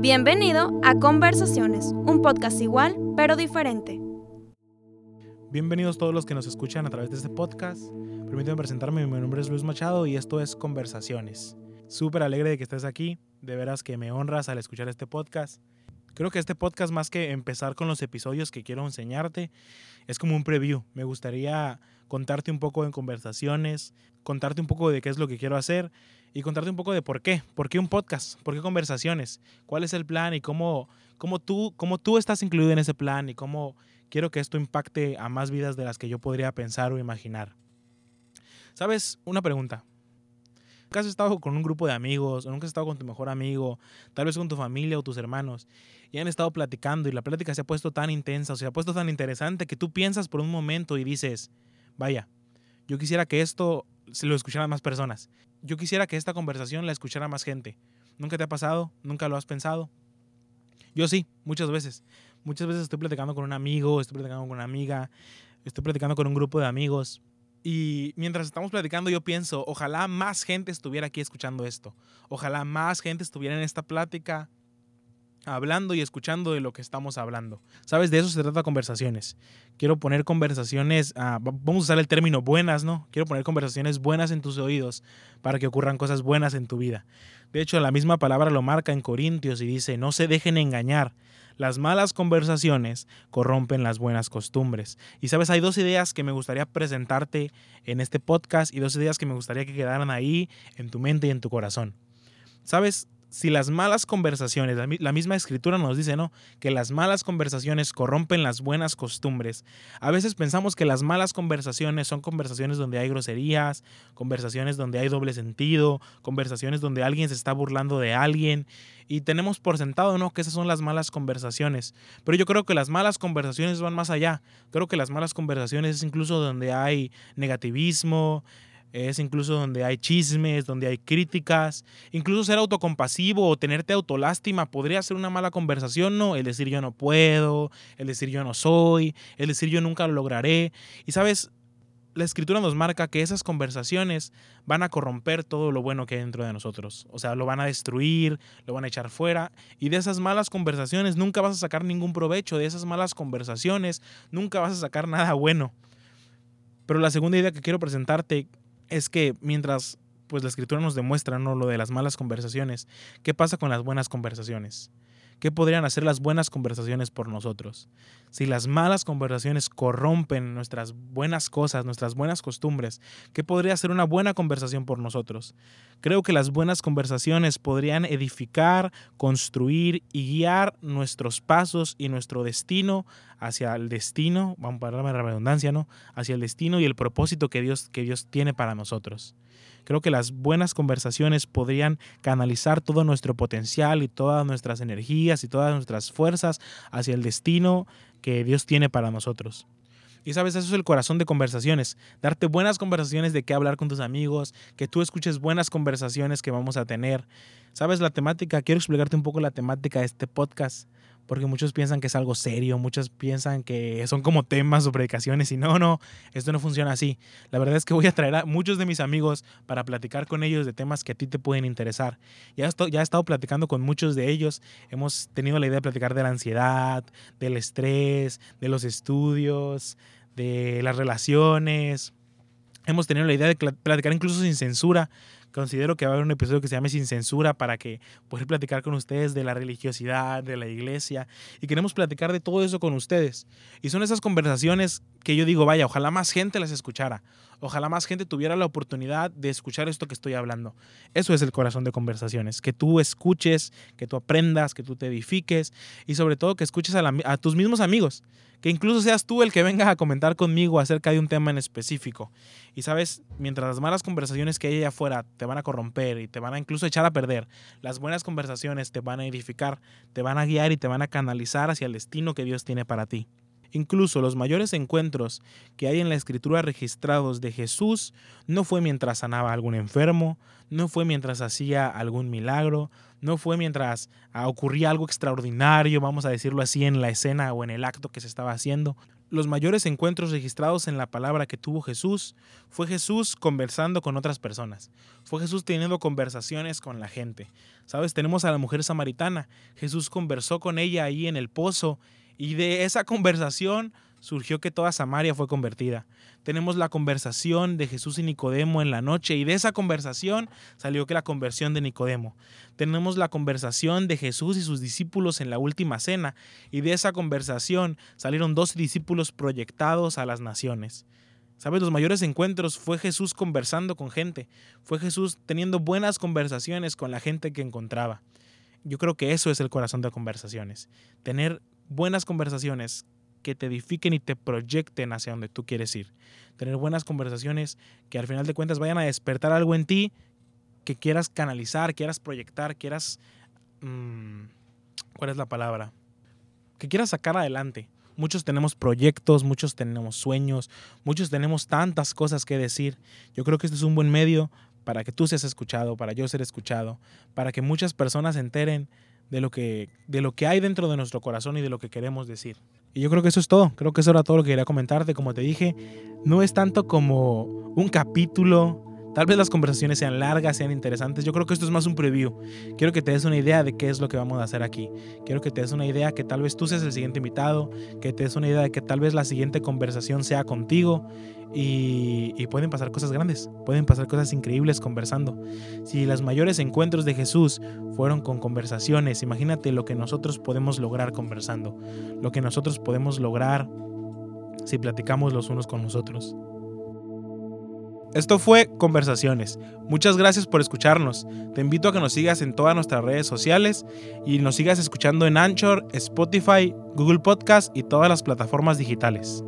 Bienvenido a Conversaciones, un podcast igual pero diferente. Bienvenidos todos los que nos escuchan a través de este podcast. Permítanme presentarme, mi nombre es Luis Machado y esto es Conversaciones. Súper alegre de que estés aquí, de veras que me honras al escuchar este podcast. Creo que este podcast, más que empezar con los episodios que quiero enseñarte, es como un preview. Me gustaría contarte un poco en conversaciones, contarte un poco de qué es lo que quiero hacer y contarte un poco de por qué. ¿Por qué un podcast? ¿Por qué conversaciones? ¿Cuál es el plan y cómo, cómo, tú, cómo tú estás incluido en ese plan y cómo quiero que esto impacte a más vidas de las que yo podría pensar o imaginar? ¿Sabes? Una pregunta. ¿Nunca has estado con un grupo de amigos o nunca has estado con tu mejor amigo, tal vez con tu familia o tus hermanos, y han estado platicando y la plática se ha puesto tan intensa o se ha puesto tan interesante que tú piensas por un momento y dices, vaya, yo quisiera que esto se lo escucharan más personas. Yo quisiera que esta conversación la escuchara más gente. ¿Nunca te ha pasado? ¿Nunca lo has pensado? Yo sí, muchas veces. Muchas veces estoy platicando con un amigo, estoy platicando con una amiga, estoy platicando con un grupo de amigos y mientras estamos platicando, yo pienso, ojalá más gente estuviera aquí escuchando esto. Ojalá más gente estuviera en esta plática hablando y escuchando de lo que estamos hablando. ¿Sabes? De eso se trata conversaciones. Quiero poner conversaciones, ah, vamos a usar el término buenas, ¿no? Quiero poner conversaciones buenas en tus oídos para que ocurran cosas buenas en tu vida. De hecho, la misma palabra lo marca en Corintios y dice, no se dejen engañar. Las malas conversaciones corrompen las buenas costumbres. Y sabes, hay dos ideas que me gustaría presentarte en este podcast y dos ideas que me gustaría que quedaran ahí en tu mente y en tu corazón. Sabes, si las malas conversaciones, la misma escritura nos dice, ¿no? Que las malas conversaciones corrompen las buenas costumbres. A veces pensamos que las malas conversaciones son conversaciones donde hay groserías, conversaciones donde hay doble sentido, conversaciones donde alguien se está burlando de alguien. Y tenemos por sentado, ¿no? Que esas son las malas conversaciones. Pero yo creo que las malas conversaciones van más allá. Creo que las malas conversaciones es incluso donde hay negativismo, es incluso donde hay chismes, donde hay críticas, incluso ser autocompasivo o tenerte autolástima podría ser una mala conversación, ¿no? El decir yo no puedo, el decir yo no soy, el decir yo nunca lo lograré. Y sabes, la escritura nos marca que esas conversaciones van a corromper todo lo bueno que hay dentro de nosotros. O sea, lo van a destruir, lo van a echar fuera. Y de esas malas conversaciones nunca vas a sacar ningún provecho. De esas malas conversaciones nunca vas a sacar nada bueno. Pero la segunda idea que quiero presentarte es que mientras pues la escritura nos demuestra ¿no? lo de las malas conversaciones, ¿qué pasa con las buenas conversaciones? ¿Qué podrían hacer las buenas conversaciones por nosotros? Si las malas conversaciones corrompen nuestras buenas cosas, nuestras buenas costumbres, ¿qué podría hacer una buena conversación por nosotros? Creo que las buenas conversaciones podrían edificar, construir y guiar nuestros pasos y nuestro destino hacia el destino, vamos a pararme la redundancia, ¿no? Hacia el destino y el propósito que Dios, que Dios tiene para nosotros. Creo que las buenas conversaciones podrían canalizar todo nuestro potencial y todas nuestras energías y todas nuestras fuerzas hacia el destino que Dios tiene para nosotros. Y sabes, eso es el corazón de conversaciones. Darte buenas conversaciones de qué hablar con tus amigos, que tú escuches buenas conversaciones que vamos a tener. Sabes, la temática, quiero explicarte un poco la temática de este podcast porque muchos piensan que es algo serio, muchos piensan que son como temas o predicaciones y no, no, esto no funciona así. La verdad es que voy a traer a muchos de mis amigos para platicar con ellos de temas que a ti te pueden interesar. Ya, ya he estado platicando con muchos de ellos, hemos tenido la idea de platicar de la ansiedad, del estrés, de los estudios, de las relaciones. Hemos tenido la idea de platicar incluso sin censura considero que va a haber un episodio que se llame Sin Censura para que poder platicar con ustedes de la religiosidad, de la iglesia. Y queremos platicar de todo eso con ustedes. Y son esas conversaciones que yo digo, vaya, ojalá más gente las escuchara. Ojalá más gente tuviera la oportunidad de escuchar esto que estoy hablando. Eso es el corazón de conversaciones. Que tú escuches, que tú aprendas, que tú te edifiques y sobre todo que escuches a, tus mismos amigos que incluso seas tú el que venga a comentar conmigo acerca de un tema en específico. Y sabes, mientras las malas conversaciones que hay allá afuera te van a corromper y te van a incluso echar a perder, las buenas conversaciones te van a edificar, te van a guiar y te van a canalizar hacia el destino que Dios tiene para ti. Incluso los mayores encuentros que hay en la escritura registrados de Jesús no fue mientras sanaba a algún enfermo, no fue mientras hacía algún milagro, no fue mientras ah, ocurría algo extraordinario, vamos a decirlo así, en la escena o en el acto que se estaba haciendo. Los mayores encuentros registrados en la palabra que tuvo Jesús fue Jesús conversando con otras personas. Fue Jesús teniendo conversaciones con la gente. Sabes, tenemos a la mujer samaritana. Jesús conversó con ella ahí en el pozo y de esa conversación surgió que toda Samaria fue convertida. Tenemos la conversación de Jesús y Nicodemo en la noche y de esa conversación salió que la conversión de Nicodemo. Tenemos la conversación de Jesús y sus discípulos en la última cena y de esa conversación salieron dos discípulos proyectados a las naciones. ¿Sabes? Los mayores encuentros fue Jesús conversando con gente, fue Jesús teniendo buenas conversaciones con la gente que encontraba. Yo creo que eso es el corazón de conversaciones, tener buenas conversaciones que te edifiquen y te proyecten hacia donde tú quieres ir. Tener buenas conversaciones que al final de cuentas vayan a despertar algo en ti que quieras canalizar, quieras proyectar, quieras... Mm, ¿Cuál es la palabra? Que quieras sacar adelante. Muchos tenemos proyectos, muchos tenemos sueños, muchos tenemos tantas cosas que decir. Yo creo que este es un buen medio para que tú seas escuchado, para yo ser escuchado, para que muchas personas se enteren de lo que, de lo que hay dentro de nuestro corazón y de lo que queremos decir. Y yo creo que eso es todo. Creo que eso era todo lo que quería comentarte. Como te dije, no es tanto como un capítulo. Tal vez las conversaciones sean largas, sean interesantes. Yo creo que esto es más un preview. Quiero que te des una idea de qué es lo que vamos a hacer aquí. Quiero que te des una idea que tal vez tú seas el siguiente invitado, que te des una idea de que tal vez la siguiente conversación sea contigo y, pueden pasar cosas grandes, pueden pasar cosas increíbles conversando. Si los mayores encuentros de Jesús fueron con conversaciones, imagínate lo que nosotros podemos lograr conversando, lo que nosotros podemos lograr si platicamos los unos con los otros. Esto fue Conversaciones. Muchas gracias por escucharnos. Te invito a que nos sigas en todas nuestras redes sociales y nos sigas escuchando en Anchor, Spotify, Google Podcast y todas las plataformas digitales.